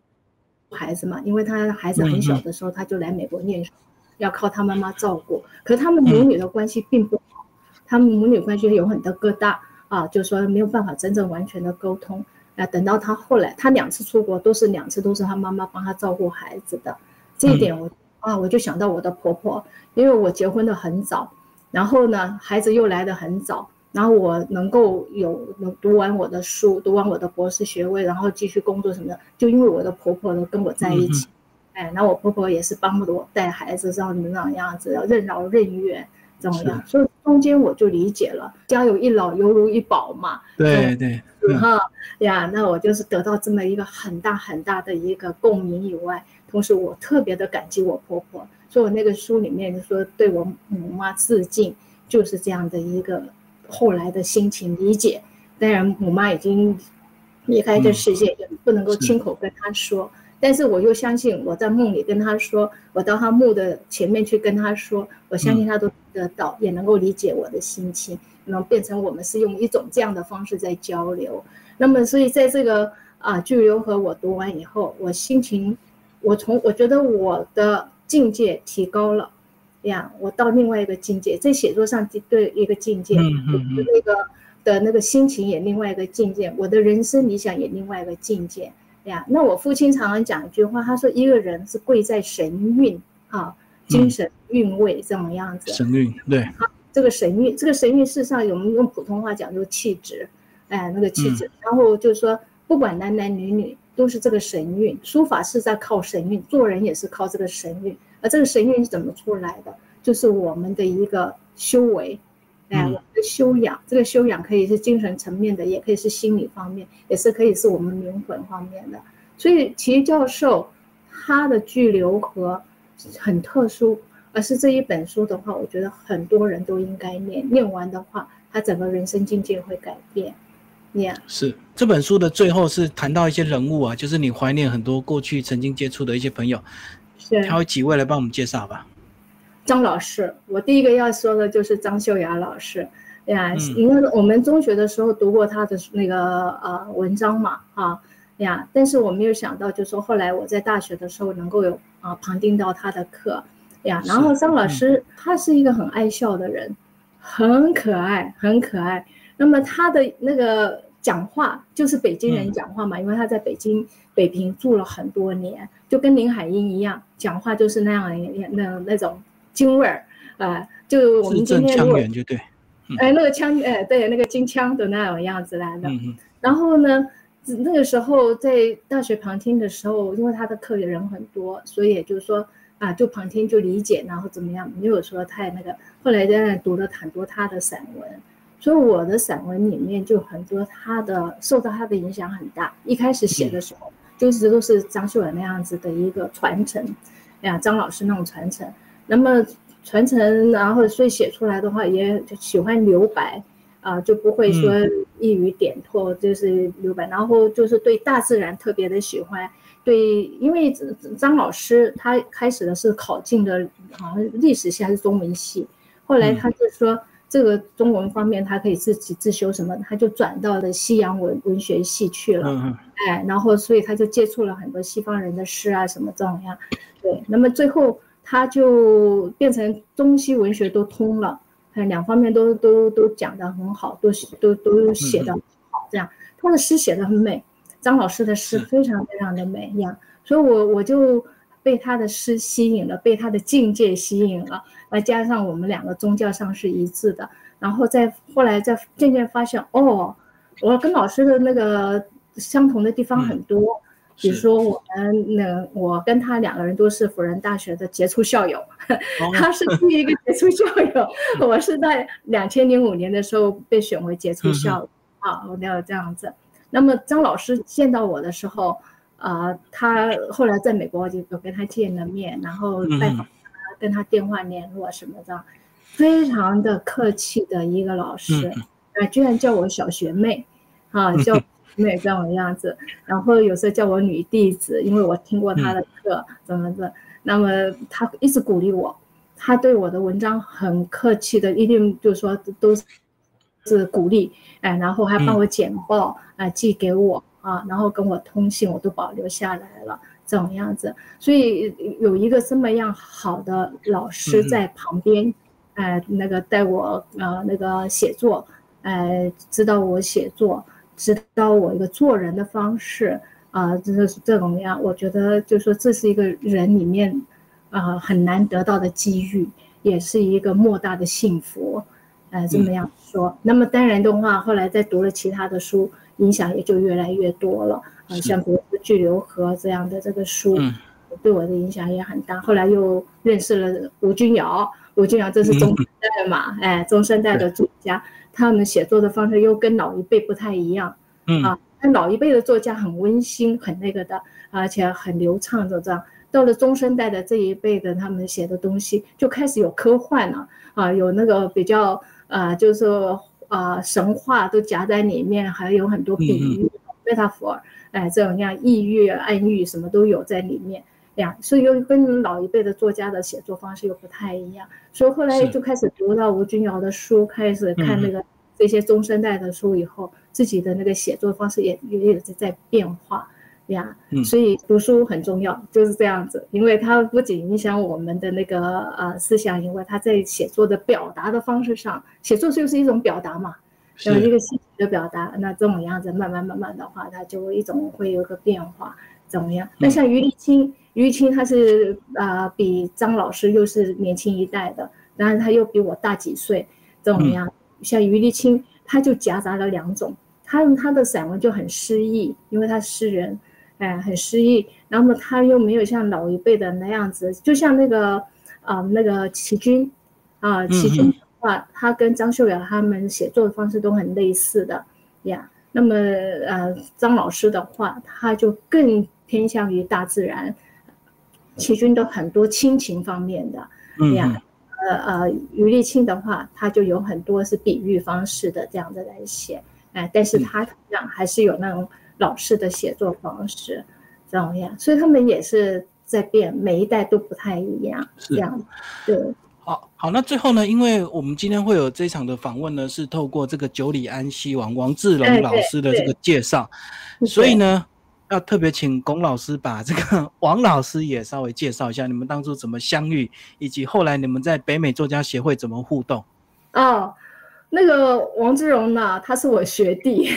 孩子嘛，因为他孩子很小的时候他就来美国念书，要靠他妈妈照顾。可是他们母女的关系并不好，他们母女关系有很多疙瘩啊，就是说没有办法真正完全的沟通。啊，等到他后来，他两次出国都是两次都是他妈妈帮他照顾孩子的，这一点我啊，我就想到我的婆婆，因为我结婚的很早。然后呢，孩子又来的很早，然后我能够有能读完我的书，读完我的博士学位，然后继续工作什么的，就因为我的婆婆呢跟我在一起，哎，那我婆婆也是帮着我带孩子，让那样样子，要任劳任怨，怎么样？所以中间我就理解了，家有一老犹如一宝嘛。对对，哈呀，那我就是得到这么一个很大很大的一个共鸣以外，同时我特别的感激我婆婆。所以我那个书里面就说对我母妈致敬，就是这样的一个后来的心情理解。当然母妈已经离开这世界，也不能够亲口跟她说，但是我又相信我在梦里跟他说，我到他墓的前面去跟他说，我相信他都得到，也能够理解我的心情，能变成我们是用一种这样的方式在交流。那么所以在这个啊巨流和我读完以后，我心情，我从我觉得我的。境界提高了，呀，我到另外一个境界，在写作上对一个境界，那个的那个心情也另外一个境界，我的人生理想也另外一个境界，呀，那我父亲常常讲一句话，他说一个人是贵在神韵，啊，精神韵味这么样子。神韵，对。这个神韵，这个神韵，事实上我们用普通话讲就是气质，哎，那个气质，然后就是说，不管男男女女。都是这个神韵，书法是在靠神韵，做人也是靠这个神韵。而这个神韵是怎么出来的？就是我们的一个修为，哎，我们的修养。这个修养可以是精神层面的，也可以是心理方面，也是可以是我们灵魂方面的。所以齐教授他的巨流河很特殊，而是这一本书的话，我觉得很多人都应该念。念完的话，他整个人生境界会改变。念是这本书的最后是谈到一些人物啊，就是你怀念很多过去曾经接触的一些朋友，是，挑几位来帮我们介绍吧。张老师，我第一个要说的就是张秀雅老师呀，因为我们中学的时候读过他的那个呃文章嘛，啊呀，但是我没有想到，就是说后来我在大学的时候能够有啊旁听到他的课呀，然后张老师他是一个很爱笑的人，很可爱，很可爱。那么他的那个。讲话就是北京人讲话嘛，因为他在北京北平住了很多年，就跟林海音一样，讲话就是那样那那种京味儿啊，就我们今天如果就对，哎那个腔哎对那个京腔的那种样子来的。然后呢，那个时候在大学旁听的时候，因为他的课人很多，所以也就是说啊，就旁听就理解，然后怎么样，没有说太那个。后来在那读了很多他的散文，所以我的散文里面就很多他的受到他的影响很大。一开始写的时候，就是都是张秀文那样子的一个传承，呀，张老师那种传承。那么传承，然后所以写出来的话也喜欢留白。啊，就不会说一语点破，就是留白，然后就是对大自然特别的喜欢，对，因为张老师他开始的是考进的，好像历史系还是中文系，后来他就说这个中文方面他可以自己自修什么，他就转到了西洋文文学系去了，哎，然后所以他就接触了很多西方人的诗啊什么这样，对，那么最后他就变成中西文学都通了。两方面都都都讲得很好，都都都写得好，这样他的诗写得很美，张老师的诗非常非常的美一样，所以我我就被他的诗吸引了，被他的境界吸引了，再加上我们两个宗教上是一致的，然后再后来再渐渐发现，哦，我跟老师的那个相同的地方很多。比如说，我们那我跟他两个人都是辅仁大学的杰出校友，他是第一个杰出校友，我是在两千零五年的时候被选为杰出校友啊，我要这样子。那么张老师见到我的时候，啊，他后来在美国就有跟他见了面，然后拜访他，跟他电话联络什么的，非常的客气的一个老师，啊，居然叫我小学妹，啊，叫。没有这样的样子，然后有时候叫我女弟子，因为我听过他的课，怎么的？那么他一直鼓励我，他对我的文章很客气的，一定就是说都是鼓励，哎，然后还帮我剪报，啊，寄给我啊，然后跟我通信，我都保留下来了，这种样子。所以有一个这么样好的老师在旁边，哎，那个带我呃那个写作，哎，指导我写作。指导我一个做人的方式啊，就是这种样。我觉得，就说这是一个人里面啊很难得到的机遇，也是一个莫大的幸福。呃，这么样说。那么当然的话，后来再读了其他的书，影响也就越来越多了。啊，像比如说《巨流河》这样的这个书，对我的影响也很大。后来又认识了吴君瑶，吴君瑶这是中生代嘛？哎，中生代的作家。他们写作的方式又跟老一辈不太一样，嗯啊，那老一辈的作家很温馨，很那个的，而且很流畅的这样。到了中生代的这一辈的，他们写的东西就开始有科幻了，啊，有那个比较啊，就是说啊，神话都夹在里面，还有很多比喻、metaphor，哎，这种像抑郁、暗喻什么都有在里面呀，所以又跟老一辈的作家的写作方式又不太一样。所以后来就开始读到吴君瑶的书，开始看那个这些中生代的书以后，自己的那个写作方式也也有在在变化呀。所以读书很重要，就是这样子，因为它不仅影响我们的那个呃思想，因为它在写作的表达的方式上，写作就是一种表达嘛，有一个细节的表达。那这种样子慢慢慢慢的话，它就一种会有个变化，怎么样？那像余立青。于立青他是啊，比张老师又是年轻一代的，然后他又比我大几岁，怎么样。像于立青，他就夹杂了两种，他他的散文就很诗意，因为他诗人，哎，很诗意。然后他又没有像老一辈的那样子，就像那个啊那个齐军，啊齐军的话，他跟张秀雅他们写作的方式都很类似的呀。那么呃，张老师的话，他就更偏向于大自然。齐军都很多亲情方面的呀，呃呃，余立青的话，他就有很多是比喻方式的这样的来写，哎，但是他同样还是有那种老式的写作方式，这样，所以他们也是在变，每一代都不太一样，这样，对。好好，那最后呢，因为我们今天会有这场的访问呢，是透过这个九里安西王王志龙老师的这个介绍，所以呢。要特别请龚老师把这个 王老师也稍微介绍一下，你们当初怎么相遇，以及后来你们在北美作家协会怎么互动？哦，那个王志荣呢，他是我学弟，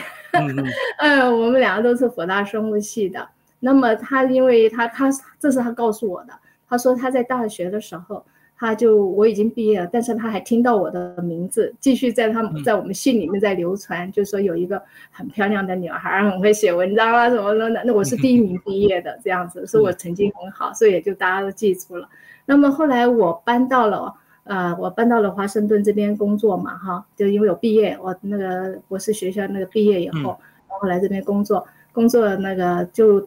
嗯，我们两个都是佛大生物系的。那么他因为他他这是他告诉我的，他说他在大学的时候，他就我已经毕业了，但是他还听到我的名字，继续在他们在我们信里面在流传，就说有一个很漂亮的女孩，很会写文章啊什么的。那我是第一名毕业的，这样子，所以我成绩很好，所以也就大家都记住了。那么后来我搬到了呃，我搬到了华盛顿这边工作嘛，哈，就因为我毕业，我那个博士学校那个毕业以后，然后来这边工作，工作那个就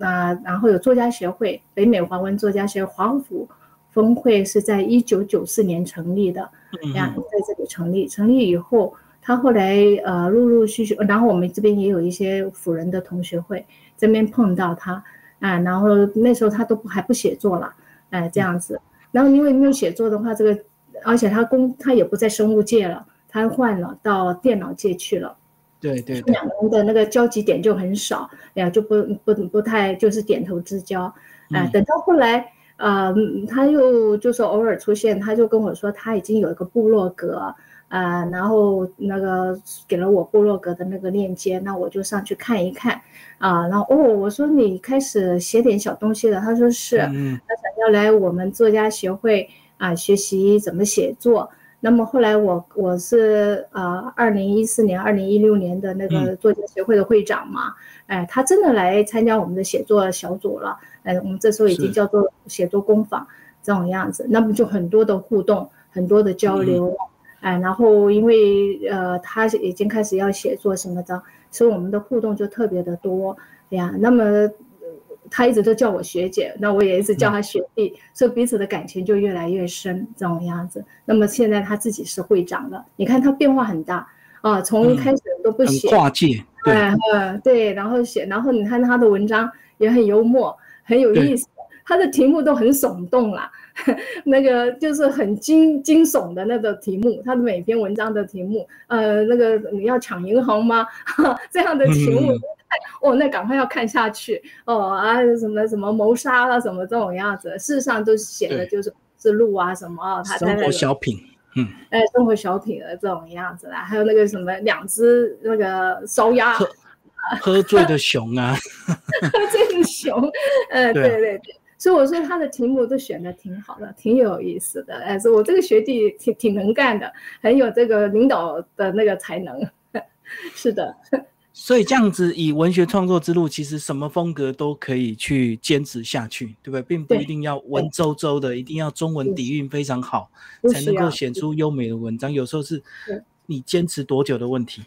啊，然后有作家协会，北美华文作家协会，华府。峰会是在一九九四年成立的，呀，在这里成立。成立以后，他后来呃陆陆续续，然后我们这边也有一些辅仁的同学会这边碰到他，啊，然后那时候他都还不写作了，哎，这样子。然后因为没有写作的话，这个而且他工他也不在生物界了，他换了到电脑界去了。对对，两个人的那个交集点就很少，呀，就不不不太就是点头之交，哎，等到后来。呃，他又就是偶尔出现，他就跟我说他已经有一个部落格，啊，然后那个给了我部落格的那个链接，那我就上去看一看，啊，然后哦，我说你开始写点小东西了，他说是，他想要来我们作家协会啊学习怎么写作。那么后来我我是呃二零一四年、二零一六年的那个作家协会的会长嘛，哎，他真的来参加我们的写作小组了，哎，我们这时候已经叫做写作工坊这种样子，那么就很多的互动，很多的交流，哎，然后因为呃他已经开始要写作什么的，所以我们的互动就特别的多呀，那么。他一直都叫我学姐，那我也一直叫他学弟，所以彼此的感情就越来越深，这种样子。那么现在他自己是会长了，你看他变化很大啊，从开始都不写，跨界，对，嗯，对，然后写，然后你看他的文章也很幽默，很有意思，他的题目都很耸动啦，那个就是很惊惊悚的那个题目，他的每篇文章的题目，呃，那个你要抢银行吗？这样的题目。哦，那赶快要看下去哦啊，什么什么谋杀啊，什么这种样子，事实上都写的就是是路啊什么啊，他生活小品，嗯，哎，生活小品的这种样子啦，还有那个什么两只那个烧鸭，喝醉的熊啊，喝醉的熊，呃，对对对，所以我说他的题目都选的挺好的，挺有意思的，哎，说我这个学弟挺挺能干的，很有这个领导的那个才能，是的。所以这样子以文学创作之路，其实什么风格都可以去坚持下去，对不对？并不一定要文绉绉的，一定要中文底蕴非常好才能够写出优美的文章。有时候是你坚持多久的问题。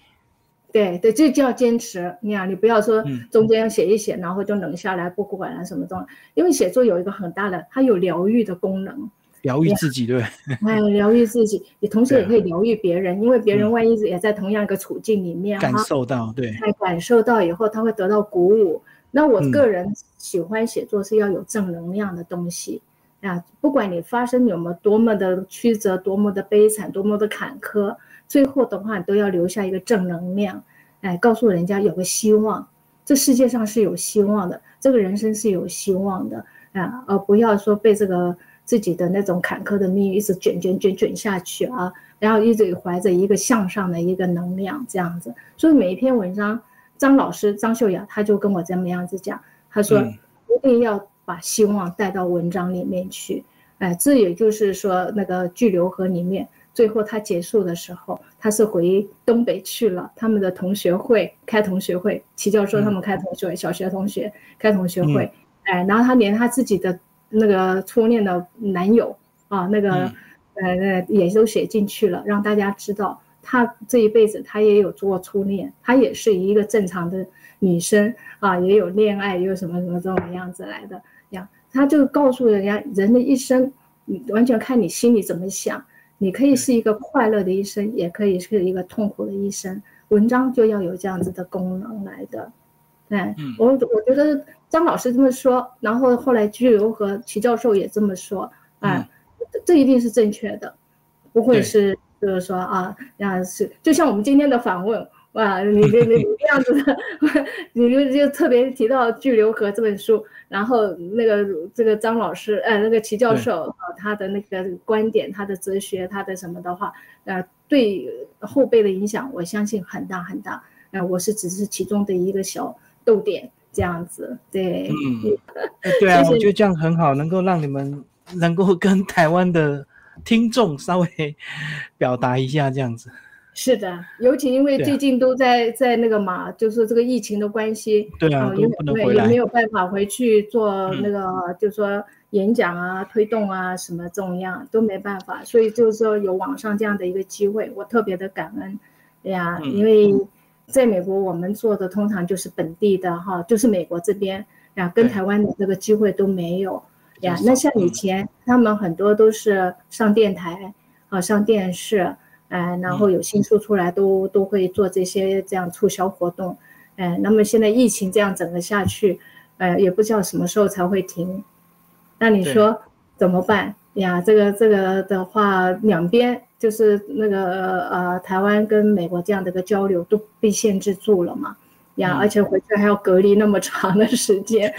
对对，这叫坚持。你看，你不要说中间写一写，然后就冷下来，不管了什么东西。因为写作有一个很大的，它有疗愈的功能。疗愈自己，对，哎，疗愈自己，你同时也可以疗愈别人，因为别人万一也在同样一个处境里面，感受到，对，哎，感受到以后他会得到鼓舞。那我个人喜欢写作是要有正能量的东西啊，不管你发生有没有多么的曲折，多么的悲惨，多么的坎坷，最后的话你都要留下一个正能量，哎，告诉人家有个希望，这世界上是有希望的，这个人生是有希望的啊，而不要说被这个。自己的那种坎坷的命运一直卷卷卷卷下去啊，然后一直怀着一个向上的一个能量这样子，所以每一篇文章，张老师张秀雅他就跟我这么样子讲，他说一定要把希望带到文章里面去，哎，这也就是说那个巨流河里面，最后他结束的时候，他是回东北去了，他们的同学会开同学会，齐教授他们开同学会，小学同学开同学会，哎，然后他连他自己的。那个初恋的男友啊，那个呃，也都写进去了，让大家知道他这一辈子他也有做初恋，他也是一个正常的女生啊，也有恋爱，也有什么什么这种样子来的呀。他就告诉人家，人的一生，完全看你心里怎么想。你可以是一个快乐的医生，也可以是一个痛苦的医生。文章就要有这样子的功能来的。对，我我觉得张老师这么说，然后后来居留和齐教授也这么说，哎，这一定是正确的，不会是就是说啊，那是就像我们今天的访问，哇，你这你这样子的，你就就特别提到《巨流河》这本书，然后那个这个张老师，呃，那个齐教授啊，他的那个观点、他的哲学、他的什么的话，呃，对后辈的影响，我相信很大很大。呃，我是只是其中的一个小。逗点这样子，对，嗯，对啊，我觉得这样很好，能够让你们能够跟台湾的听众稍微 表达一下这样子。是的，尤其因为最近都在在那个嘛，就是这个疫情的关系，对啊，都不能回来，也没有办法回去做那个，就是说演讲啊、推动啊什么这种样都没办法，所以就是说有网上这样的一个机会，我特别的感恩。哎呀，因为在美国我们做的通常就是本地的哈，就是美国这边呀，跟台湾的这个机会都没有呀。那像以前他们很多都是上电台啊，上电视。哎，然后有新书出来，都都会做这些这样促销活动，哎，那么现在疫情这样整个下去，呃，也不知道什么时候才会停，那你说怎么办？呀？这个这个的话，两边就是那个呃，台湾跟美国这样的一个交流都被限制住了嘛，呀，而且回去还要隔离那么长的时间，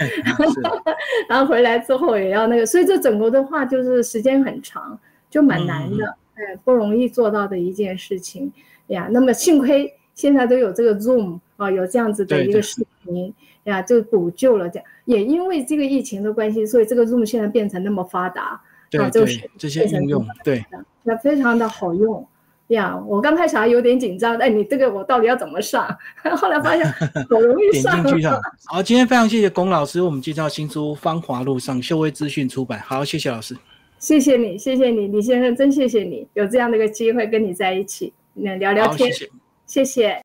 然后回来之后也要那个，所以这整个的话就是时间很长，就蛮难的。哎，不容易做到的一件事情呀。那么幸亏现在都有这个 Zoom 啊，有这样子的一个视频呀，就补救了。这样也因为这个疫情的关系，所以这个 Zoom 现在变成那么发达啊，就是这些应用对，那非常的好用呀。我刚开始还有点紧张，哎，你这个我到底要怎么上？后来发现好容易上。点进去上。好，今天非常谢谢龚老师，我们介绍新书《芳华路上》，秀威资讯出版。好，谢谢老师。谢谢你，谢谢你，李先生，真谢谢你，有这样的一个机会跟你在一起，能聊聊天，谢谢。